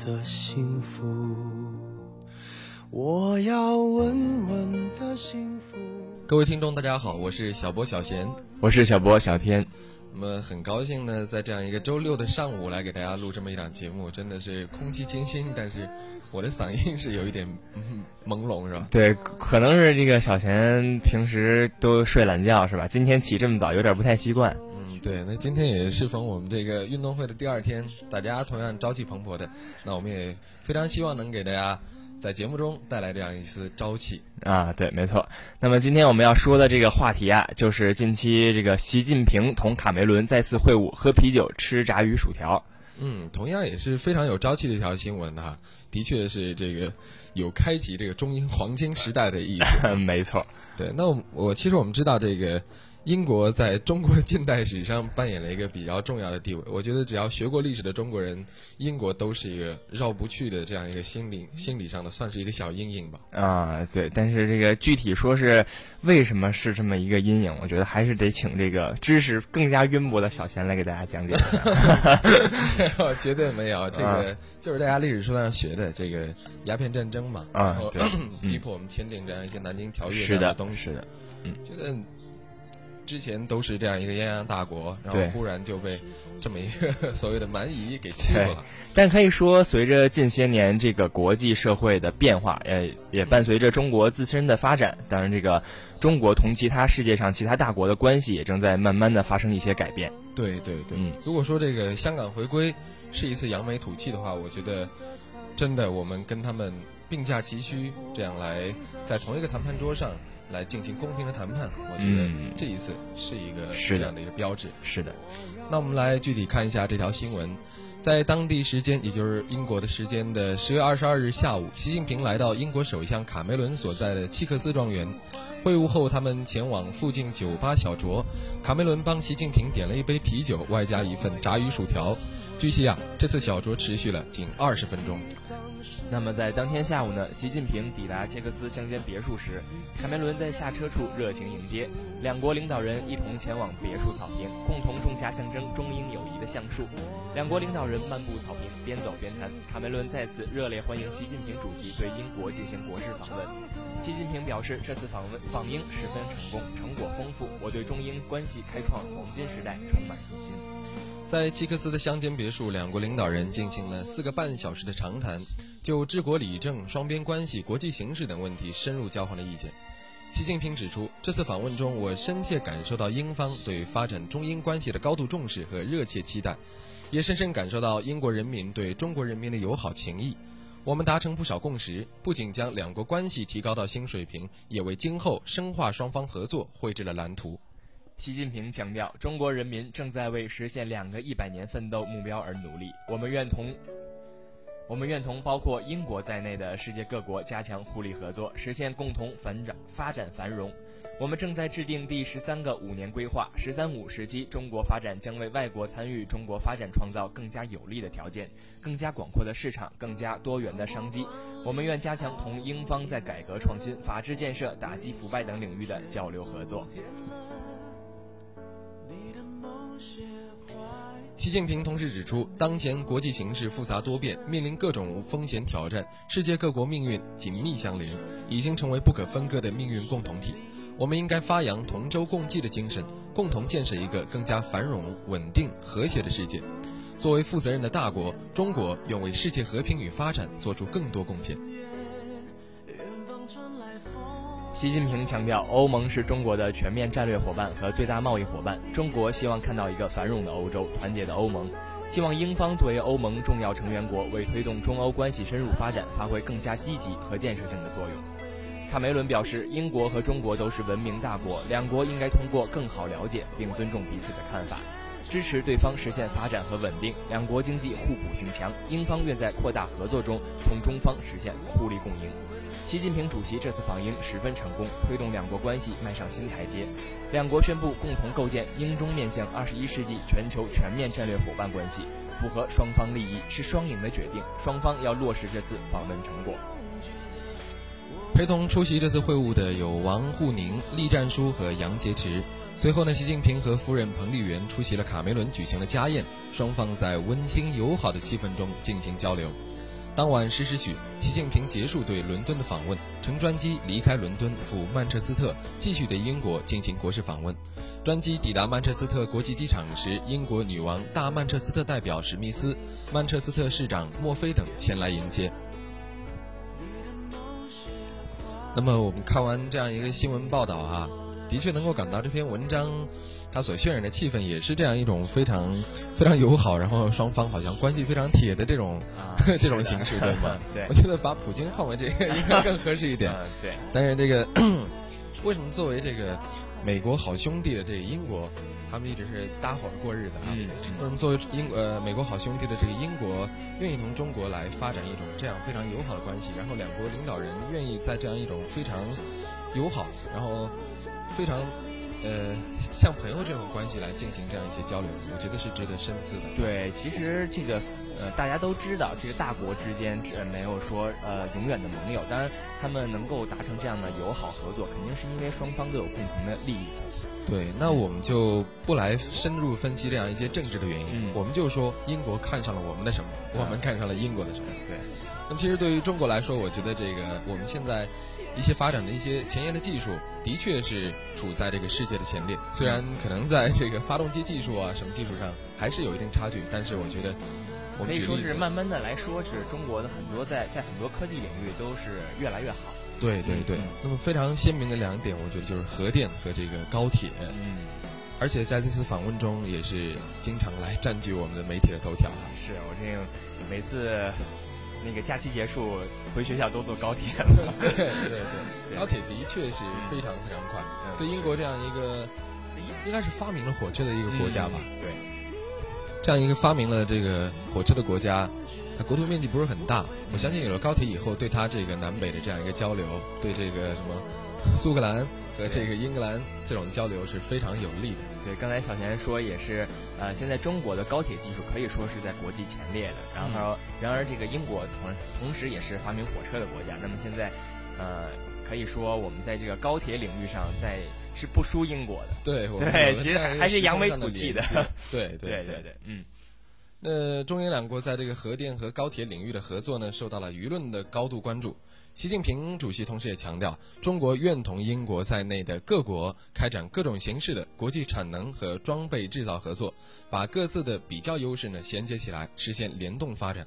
的幸福，我要稳稳的幸福。各位听众，大家好，我是小波小贤，我是小波小天。那么很高兴呢，在这样一个周六的上午来给大家录这么一档节目，真的是空气清新，但是我的嗓音是有一点朦胧，是吧？对，可能是这个小贤平时都睡懒觉，是吧？今天起这么早，有点不太习惯。对，那今天也是逢我们这个运动会的第二天，大家同样朝气蓬勃的，那我们也非常希望能给大家在节目中带来这样一丝朝气啊。对，没错。那么今天我们要说的这个话题啊，就是近期这个习近平同卡梅伦再次会晤，喝啤酒、吃炸鱼薯条。嗯，同样也是非常有朝气的一条新闻哈，的确是这个有开启这个中英黄金时代的意义。没错。对，那我我其实我们知道这个。英国在中国近代史上扮演了一个比较重要的地位。我觉得只要学过历史的中国人，英国都是一个绕不去的这样一个心理心理上的，算是一个小阴影吧。啊，对。但是这个具体说是为什么是这么一个阴影，我觉得还是得请这个知识更加渊博的小贤来给大家讲解一下。绝对没有，这个就是大家历史书上学的这个鸦片战争嘛，然后 逼迫我们签订这样一些南京条约这样的东西。是的，嗯，觉得。之前都是这样一个泱泱大国，然后忽然就被这么一个 所谓的蛮夷给欺负了。但可以说，随着近些年这个国际社会的变化，呃，也伴随着中国自身的发展，当然，这个中国同其他世界上其他大国的关系也正在慢慢的发生一些改变。对对对，如果说这个香港回归是一次扬眉吐气的话，我觉得真的我们跟他们并驾齐驱，这样来在同一个谈判桌上。来进行公平的谈判，我觉得这一次是一个这样的一个标志。是的，那我们来具体看一下这条新闻。在当地时间，也就是英国的时间的十月二十二日下午，习近平来到英国首相卡梅伦所在的契克斯庄园会晤后，他们前往附近酒吧小酌。卡梅伦帮习近平点了一杯啤酒，外加一份炸鱼薯条。据悉啊，这次小酌持续了近二十分钟。那么在当天下午呢，习近平抵达切克斯乡间别墅时，卡梅伦在下车处热情迎接，两国领导人一同前往别墅草坪，共同种下象征中英友谊的橡树。两国领导人漫步草坪，边走边谈。卡梅伦再次热烈欢迎习近平主席对英国进行国事访问。习近平表示，这次访问访英十分成功，成果丰富，我对中英关系开创黄金时代充满信心。在契克斯的乡间别墅，两国领导人进行了四个半小时的长谈。就治国理政、双边关系、国际形势等问题深入交换了意见。习近平指出，这次访问中，我深切感受到英方对发展中英关系的高度重视和热切期待，也深深感受到英国人民对中国人民的友好情谊。我们达成不少共识，不仅将两国关系提高到新水平，也为今后深化双方合作绘制了蓝图。习近平强调，中国人民正在为实现两个一百年奋斗目标而努力，我们愿同。我们愿同包括英国在内的世界各国加强互利合作，实现共同繁长发展繁荣。我们正在制定第十三个五年规划，“十三五”时期中国发展将为外国参与中国发展创造更加有利的条件、更加广阔的市场、更加多元的商机。我们愿加强同英方在改革创新、法治建设、打击腐败等领域的交流合作。习近平同时指出，当前国际形势复杂多变，面临各种风险挑战，世界各国命运紧密相连，已经成为不可分割的命运共同体。我们应该发扬同舟共济的精神，共同建设一个更加繁荣、稳定、和谐的世界。作为负责任的大国，中国愿为世界和平与发展做出更多贡献。习近平强调，欧盟是中国的全面战略伙伴和最大贸易伙伴。中国希望看到一个繁荣的欧洲、团结的欧盟，希望英方作为欧盟重要成员国，为推动中欧关系深入发展发挥更加积极和建设性的作用。卡梅伦表示，英国和中国都是文明大国，两国应该通过更好了解并尊重彼此的看法。支持对方实现发展和稳定，两国经济互补性强。英方愿在扩大合作中同中方实现互利共赢。习近平主席这次访英十分成功，推动两国关系迈上新台阶。两国宣布共同构建英中面向二十一世纪全球全面战略伙伴关系，符合双方利益，是双赢的决定。双方要落实这次访问成果。陪同出席这次会晤的有王沪宁、栗战书和杨洁篪。随后呢，习近平和夫人彭丽媛出席了卡梅伦举行的家宴，双方在温馨友好的气氛中进行交流。当晚十时许，习近平结束对伦敦的访问，乘专机离开伦敦赴曼彻斯特，继续对英国进行国事访问。专机抵达曼彻斯特国际机场时，英国女王大曼彻斯特代表史密斯、曼彻斯特市长墨菲等前来迎接。那么我们看完这样一个新闻报道啊，的确能够感到这篇文章，它所渲染的气氛也是这样一种非常非常友好，然后双方好像关系非常铁的这种 这种形式，对吗？对，我觉得把普京换为这个应该更合适一点。对，但是这个 为什么作为这个美国好兄弟的这个英国？他们一直是搭伙过日子啊。为什么作为英呃美国好兄弟的这个英国愿意同中国来发展一种这样非常友好的关系？然后两国领导人愿意在这样一种非常友好，然后非常。呃，像朋友这种关系来进行这样一些交流，我觉得是值得深思的。对，其实这个呃，大家都知道，这个大国之间呃没有说呃永远的盟友。当然，他们能够达成这样的友好合作，肯定是因为双方都有共同的利益。对，那我们就不来深入分析这样一些政治的原因，我们就说英国看上了我们的什么，我们看上了英国的什么。对，那其实对于中国来说，我觉得这个我们现在。一些发展的一些前沿的技术，的确是处在这个世界的前列。虽然可能在这个发动机技术啊什么技术上还是有一定差距，但是我觉得，我可以说是慢慢的来说，是中国的很多在在很多科技领域都是越来越好。对对对。那么非常鲜明的两点，我觉得就是核电和这个高铁。嗯。而且在这次访问中，也是经常来占据我们的媒体的头条。是我这每次。那个假期结束回学校都坐高铁了，对对对，高铁的确是非常非常快。对英国这样一个应该是发明了火车的一个国家吧？对，这样一个发明了这个火车的国家，它国土面积不是很大。我相信有了高铁以后，对它这个南北的这样一个交流，对这个什么苏格兰。和这个英格兰这种交流是非常有利的。对，刚才小贤说也是，呃，现在中国的高铁技术可以说是在国际前列的。然后，然而这个英国同同时也是发明火车的国家。那么现在，呃，可以说我们在这个高铁领域上，在是不输英国的。对，对，其实还是扬眉吐气的。对对对对，嗯。那中英两国在这个核电和高铁领域的合作呢，受到了舆论的高度关注。习近平主席同时也强调，中国愿同英国在内的各国开展各种形式的国际产能和装备制造合作，把各自的比较优势呢衔接起来，实现联动发展。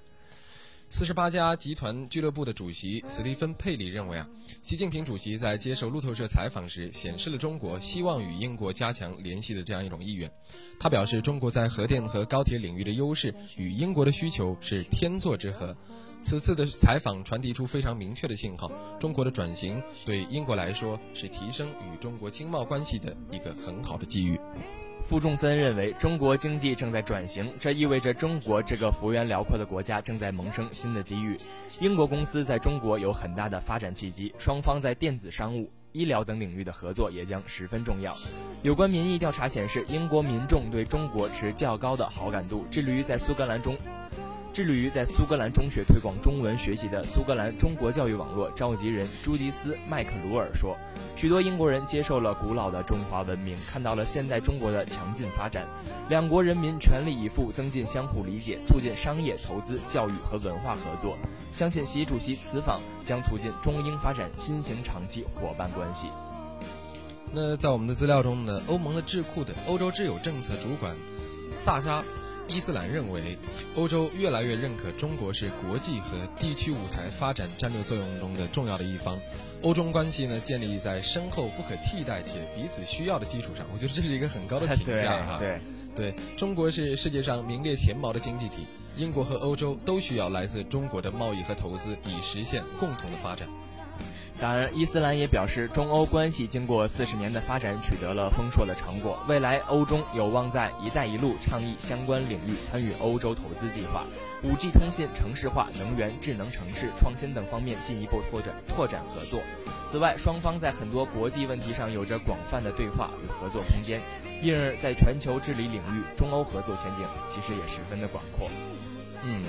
四十八家集团俱乐部的主席斯蒂芬·佩里认为啊，习近平主席在接受路透社采访时，显示了中国希望与英国加强联系的这样一种意愿。他表示，中国在核电和高铁领域的优势与英国的需求是天作之合。此次的采访传递出非常明确的信号：中国的转型对英国来说是提升与中国经贸关系的一个很好的机遇。傅仲森认为，中国经济正在转型，这意味着中国这个幅员辽阔的国家正在萌生新的机遇。英国公司在中国有很大的发展契机，双方在电子商务、医疗等领域的合作也将十分重要。有关民意调查显示，英国民众对中国持较高的好感度，致力于在苏格兰中。致力于在苏格兰中学推广中文学习的苏格兰中国教育网络召集人朱迪斯·麦克鲁尔说：“许多英国人接受了古老的中华文明，看到了现代中国的强劲发展。两国人民全力以赴增进相互理解，促进商业、投资、教育和文化合作。相信习主席此访将促进中英发展新型长期伙伴关系。”那在我们的资料中呢，欧盟的智库的欧洲之友政策主管萨沙。伊斯兰认为，欧洲越来越认可中国是国际和地区舞台发展战略作用中的重要的一方。欧中关系呢，建立在深厚、不可替代且彼此需要的基础上。我觉得这是一个很高的 评价哈。对，对中国是世界上名列前茅的经济体，英国和欧洲都需要来自中国的贸易和投资，以实现共同的发展。当然，伊斯兰也表示，中欧关系经过四十年的发展，取得了丰硕的成果。未来，欧中有望在“一带一路”倡议相关领域参与欧洲投资计划、五 G 通信、城市化、能源、智能城市、创新等方面进一步拓展拓展合作。此外，双方在很多国际问题上有着广泛的对话与合作空间，因而，在全球治理领域，中欧合作前景其实也十分的广阔。嗯。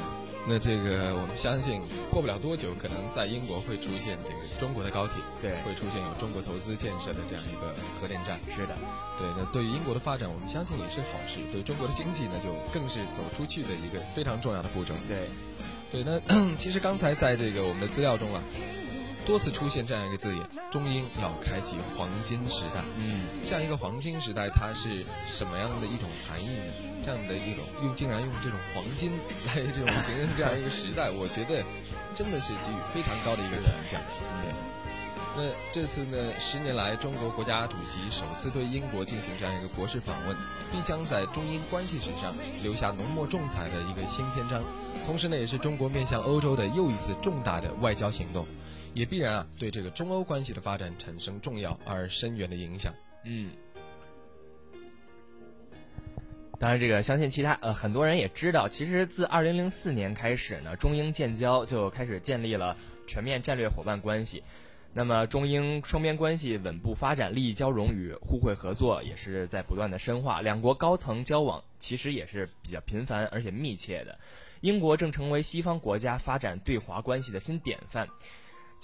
那这个我们相信，过不了多久，可能在英国会出现这个中国的高铁，对，会出现有中国投资建设的这样一个核电站。是的，对。那对于英国的发展，我们相信也是好事。对中国的经济呢，就更是走出去的一个非常重要的步骤。对，对。那 其实刚才在这个我们的资料中啊。多次出现这样一个字眼，中英要开启黄金时代。嗯，这样一个黄金时代，它是什么样的一种含义呢？这样的一种用，竟然用这种黄金来这种形容这样一个时代，我觉得真的是给予非常高的一个评价。对，那这次呢，十年来中国国家主席首次对英国进行这样一个国事访问，必将在中英关系史上留下浓墨重彩的一个新篇章。同时呢，也是中国面向欧洲的又一次重大的外交行动。也必然啊，对这个中欧关系的发展产生重要而深远的影响。嗯，当然，这个相信其他呃很多人也知道，其实自二零零四年开始呢，中英建交就开始建立了全面战略伙伴关系。那么，中英双边关系稳步发展，利益交融与互惠合作也是在不断的深化。两国高层交往其实也是比较频繁而且密切的。英国正成为西方国家发展对华关系的新典范。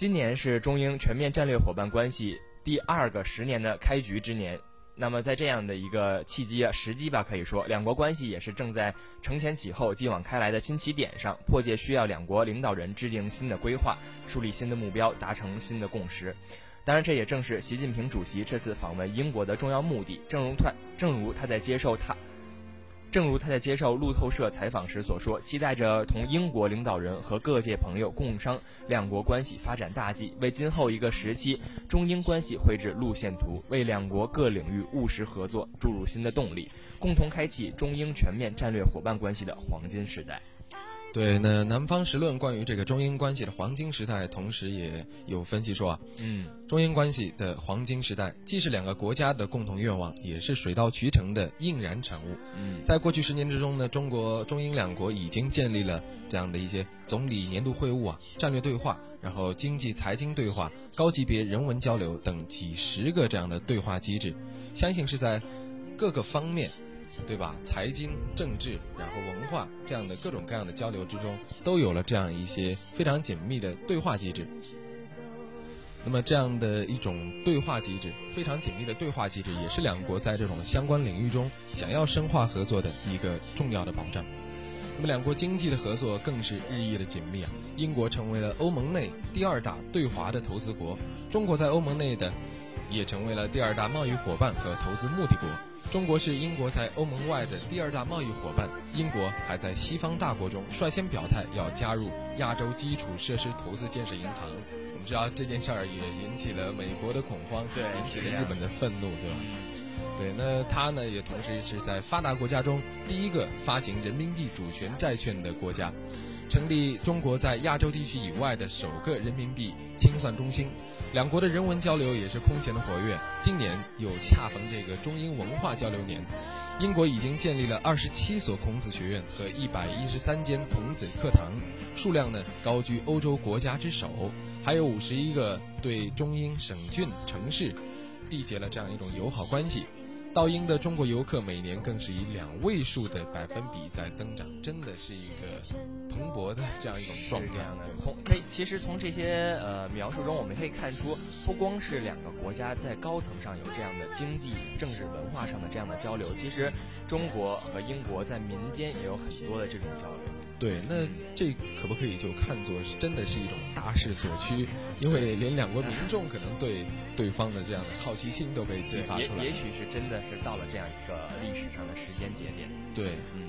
今年是中英全面战略伙伴关系第二个十年的开局之年，那么在这样的一个契机时机吧，可以说两国关系也是正在承前启后、继往开来的新起点上，迫切需要两国领导人制定新的规划，树立新的目标，达成新的共识。当然，这也正是习近平主席这次访问英国的重要目的。正如他，正如他在接受他。正如他在接受路透社采访时所说，期待着同英国领导人和各界朋友共商两国关系发展大计，为今后一个时期中英关系绘制路线图，为两国各领域务实合作注入新的动力，共同开启中英全面战略伙伴关系的黄金时代。对，那南方时论关于这个中英关系的黄金时代，同时也有分析说啊，嗯，中英关系的黄金时代既是两个国家的共同愿望，也是水到渠成的应然产物。嗯，在过去十年之中呢，中国中英两国已经建立了这样的一些总理年度会晤啊、战略对话，然后经济财经对话、高级别人文交流等几十个这样的对话机制，相信是在各个方面。对吧？财经、政治，然后文化这样的各种各样的交流之中，都有了这样一些非常紧密的对话机制。那么，这样的一种对话机制，非常紧密的对话机制，也是两国在这种相关领域中想要深化合作的一个重要的保障。那么，两国经济的合作更是日益的紧密啊！英国成为了欧盟内第二大对华的投资国，中国在欧盟内的。也成为了第二大贸易伙伴和投资目的国。中国是英国在欧盟外的第二大贸易伙伴。英国还在西方大国中率先表态要加入亚洲基础设施投资建设银行。我们知道这件事儿也引起了美国的恐慌，对，引起了日本的愤怒，对吧？对，那它呢也同时是在发达国家中第一个发行人民币主权债券的国家，成立中国在亚洲地区以外的首个人民币清算中心。两国的人文交流也是空前的活跃。今年又恰逢这个中英文化交流年，英国已经建立了二十七所孔子学院和一百一十三间孔子课堂，数量呢高居欧洲国家之首。还有五十一个对中英省郡城市缔结了这样一种友好关系。到英的中国游客每年更是以两位数的百分比在增长，真的是一个蓬勃的这样一种状态。从可以其实从这些呃描述中，我们可以看出，不光是两个国家在高层上有这样的经济、政治、文化上的这样的交流，其实中国和英国在民间也有很多的这种交流。对，那这可不可以就看作是真的是一种大势所趋？因为连两国民众可能对对方的这样的好奇心都被激发出来。也许是真的是到了这样一个历史上的时间节点。对，嗯。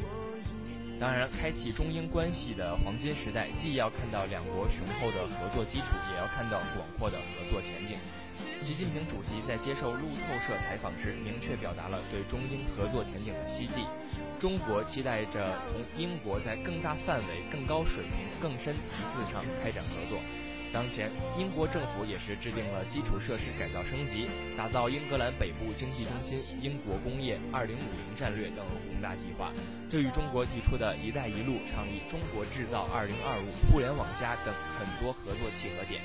当然，开启中英关系的黄金时代，既要看到两国雄厚的合作基础，也要看到广阔的合作前景。习近平主席在接受路透社采访时，明确表达了对中英合作前景的希冀。中国期待着同英国在更大范围、更高水平、更深层次上开展合作。当前，英国政府也是制定了基础设施改造升级、打造英格兰北部经济中心、英国工业2050战略等宏大计划，这与中国提出的一带一路倡议、中国制造2025、互联网加等很多合作契合点。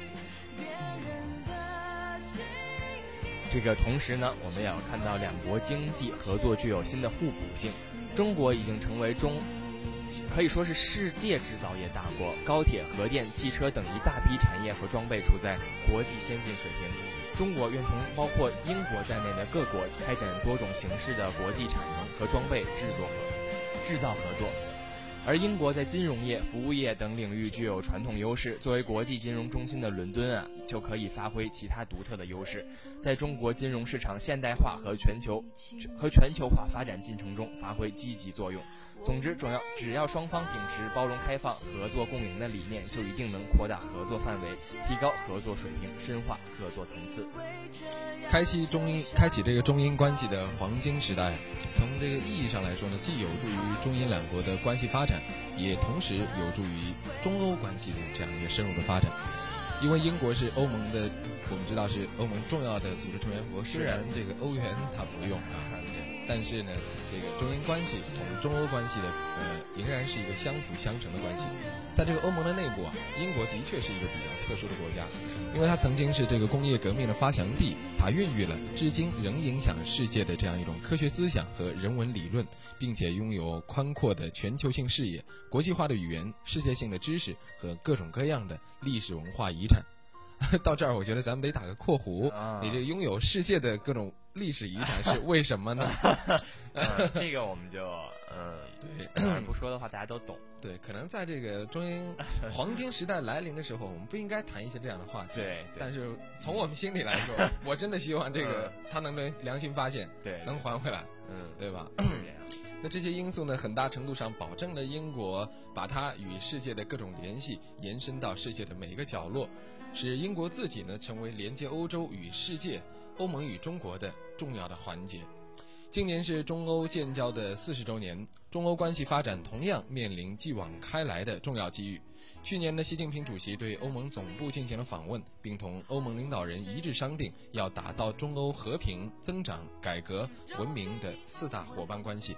这个同时呢，我们也要看到两国经济合作具有新的互补性。中国已经成为中。可以说是世界制造业大国，高铁、核电、汽车等一大批产业和装备处在国际先进水平。中国愿同包括英国在内的各国开展多种形式的国际产能和装备制作和制造合作。而英国在金融业、服务业等领域具有传统优势，作为国际金融中心的伦敦啊，就可以发挥其他独特的优势，在中国金融市场现代化和全球和全球化发展进程中发挥积极作用。总之，总要只要双方秉持包容开放、合作共赢的理念，就一定能扩大合作范围，提高合作水平，深化合作层次，开启中英开启这个中英关系的黄金时代。从这个意义上来说呢，既有助于中英两国的关系发展，也同时有助于中欧关系的这样一个深入的发展。因为英国是欧盟的，我们知道是欧盟重要的组织成员国，虽然这个欧元它不用啊。但是呢，这个中英关系同中欧关系的呃，仍然是一个相辅相成的关系。在这个欧盟的内部啊，英国的确是一个比较特殊的国家，因为它曾经是这个工业革命的发祥地，它孕育了至今仍影响世界的这样一种科学思想和人文理论，并且拥有宽阔的全球性视野、国际化的语言、世界性的知识和各种各样的历史文化遗产。到这儿，我觉得咱们得打个括弧，你这拥有世界的各种。历史遗产是 为什么呢？这个我们就嗯，对，不说的话大家都懂。对，可能在这个中英黄金时代来临的时候，我们不应该谈一些这样的话题。对，但是从我们心里来说，我真的希望这个他能良良心发现，对，能还回来，嗯，对吧？那这些因素呢，很大程度上保证了英国把它与世界的各种联系延伸到世界的每一个角落，使英国自己呢成为连接欧洲与世界。欧盟与中国的重要的环节。今年是中欧建交的四十周年，中欧关系发展同样面临继往开来的重要机遇。去年的习近平主席对欧盟总部进行了访问，并同欧盟领导人一致商定，要打造中欧和平、增长、改革、文明的四大伙伴关系。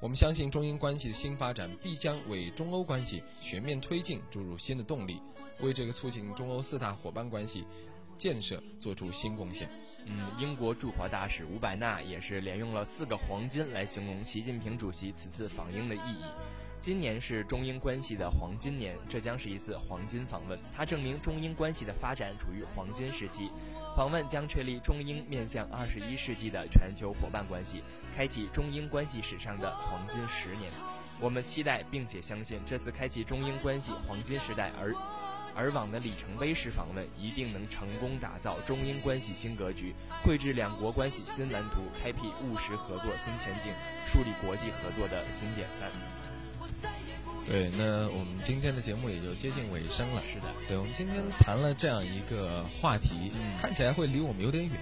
我们相信中英关系的新发展必将为中欧关系全面推进注入新的动力，为这个促进中欧四大伙伴关系。建设做出新贡献。嗯，英国驻华大使吴百纳也是连用了四个黄金来形容习近平主席此次访英的意义。今年是中英关系的黄金年，这将是一次黄金访问。它证明中英关系的发展处于黄金时期。访问将确立中英面向二十一世纪的全球伙伴关系，开启中英关系史上的黄金十年。我们期待并且相信，这次开启中英关系黄金时代而。而往的里程碑式访问一定能成功打造中英关系新格局，绘制两国关系新蓝图，开辟务实合作新前景，树立国际合作的新典范。对，那我们今天的节目也就接近尾声了。是的，对，我们今天谈了这样一个话题，看起来会离我们有点远，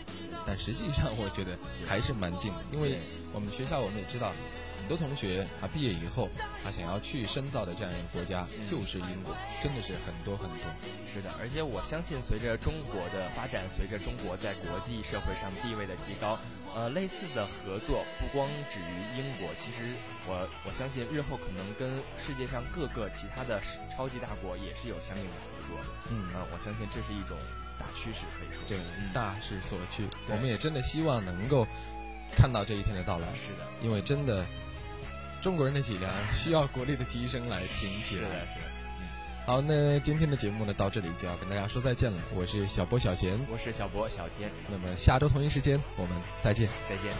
但实际上 我觉得还是蛮近的，因为我们学校我们也知道。很多同学他毕业以后，他想要去深造的这样一个国家就是英国，真的是很多很多。是的，而且我相信，随着中国的发展，随着中国在国际社会上地位的提高，呃，类似的合作不光止于英国，其实我我相信日后可能跟世界上各个其他的超级大国也是有相应的合作的。嗯，啊，我相信这是一种大趋势，可以说对，大势所趋。我们也真的希望能够看到这一天的到来。是的，因为真的。中国人的脊梁需要国力的提升来挺起来。是的，是的。好，那今天的节目呢，到这里就要跟大家说再见了。我是小波小贤，我是小波小天。那么下周同一时间，我们再见。再见。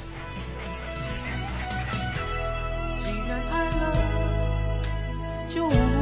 既然爱了，就。